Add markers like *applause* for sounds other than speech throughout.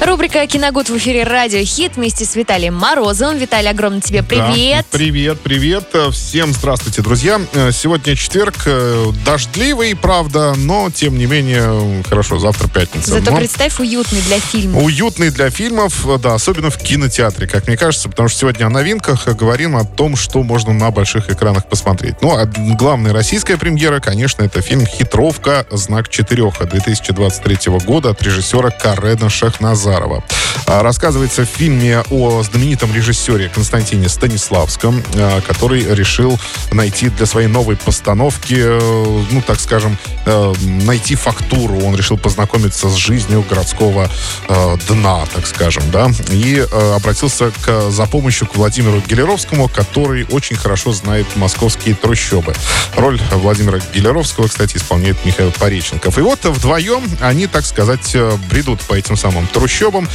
Рубрика «Киногуд» в эфире «Радио Хит» вместе с Виталием Морозовым. Виталий, огромный тебе привет. Да, привет, привет. Всем здравствуйте, друзья. Сегодня четверг, э, дождливый, правда, но, тем не менее, хорошо, завтра пятница. Зато но... представь, уютный для фильмов. Уютный для фильмов, да, особенно в кинотеатре, как мне кажется, потому что сегодня о новинках говорим о том, что можно на больших экранах посмотреть. Ну, а главная российская премьера, конечно, это фильм «Хитровка. Знак четырех» 2023 года от режиссера Карена Шахназа Назарова. А, рассказывается в фильме о знаменитом режиссере Константине Станиславском, а, который решил найти для своей новой постановки, э, ну, так скажем, э, найти фактуру. Он решил познакомиться с жизнью городского э, дна, так скажем, да, и обратился к, за помощью к Владимиру Гелеровскому, который очень хорошо знает московские трущобы. Роль Владимира Гелеровского, кстати, исполняет Михаил Пореченков. И вот вдвоем они, так сказать, бредут по этим самым трущобам трущобам.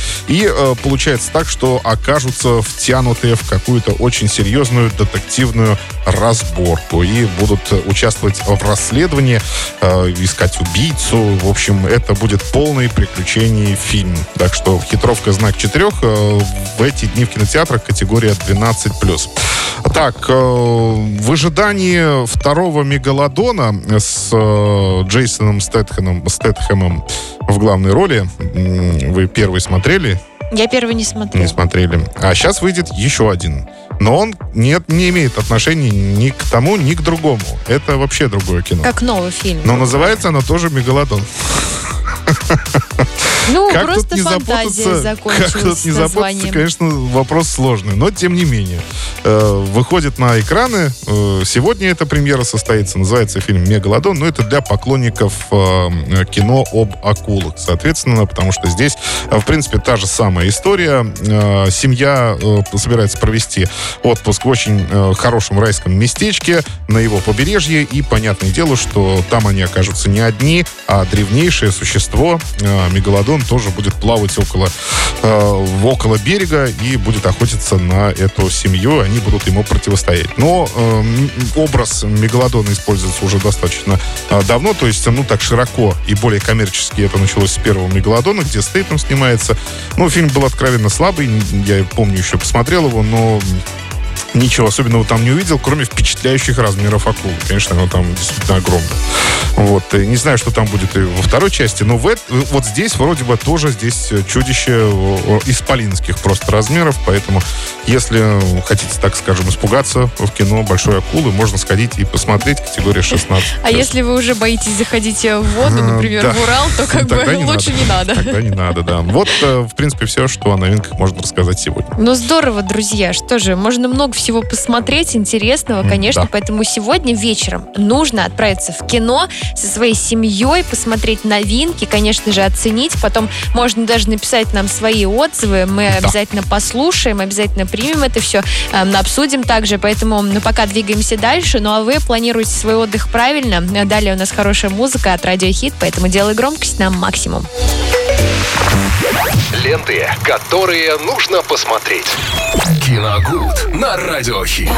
Э, получается так, что окажутся втянутые в какую-то очень серьезную детективную разборку и будут участвовать в расследовании, э, искать убийцу. В общем, это будет полный приключений фильм. Так что хитровка знак четырех э, в эти дни в кинотеатрах категория 12+. Так, э, в ожидании второго мегалодона с э, Джейсоном Стэтхэмом, Стэтхэмом в главной роли, вы первый смотрели? Я первый не смотрел. Не смотрели. А сейчас выйдет еще один. Но он нет, не имеет отношения ни к тому, ни к другому. Это вообще другое кино. Как новый фильм. Но называется оно тоже «Мегалодон». Ну, как просто не запутаться, Как тут не запутаться, конечно, вопрос сложный. Но, тем не менее, э, выходит на экраны. Э, сегодня эта премьера состоится. Называется фильм «Мегалодон». Но это для поклонников э, кино об акулах, соответственно, потому что здесь, в принципе, та же самая история. Семья собирается провести отпуск в очень хорошем райском местечке на его побережье. И понятное дело, что там они окажутся не одни, а древнейшее существо, мегалодон, он тоже будет плавать около, э, около берега и будет охотиться на эту семью. Они будут ему противостоять. Но э, образ мегалодона используется уже достаточно э, давно, то есть, ну, так широко и более коммерчески это началось с первого мегалодона, где Стейтом снимается. Ну, фильм был откровенно слабый, я помню, еще посмотрел его, но ничего особенного там не увидел, кроме впечатляющих размеров акулы. Конечно, оно там действительно огромное. Вот. И не знаю, что там будет и во второй части, но в, вот здесь вроде бы тоже здесь чудище исполинских просто размеров, поэтому если хотите, так скажем, испугаться в кино большой акулы, можно сходить и посмотреть категория 16. А если вы уже боитесь заходить в воду, например, в Урал, то как *laughs* бы лучше не надо. Тогда не надо, да. Вот, э, в принципе, все, что о новинках можно рассказать сегодня. Ну, здорово, друзья. Что же, можно много всего посмотреть интересного, конечно, да. поэтому сегодня вечером нужно отправиться в кино со своей семьей, посмотреть новинки, конечно же, оценить. Потом можно даже написать нам свои отзывы. Мы да. обязательно послушаем, обязательно примем это все, э, обсудим также. Поэтому ну, пока двигаемся дальше. Ну а вы планируете свой отдых правильно. Далее у нас хорошая музыка от Радио Хит, поэтому делай громкость на максимум. Ленты, которые нужно посмотреть. Киногуд на Радиохит.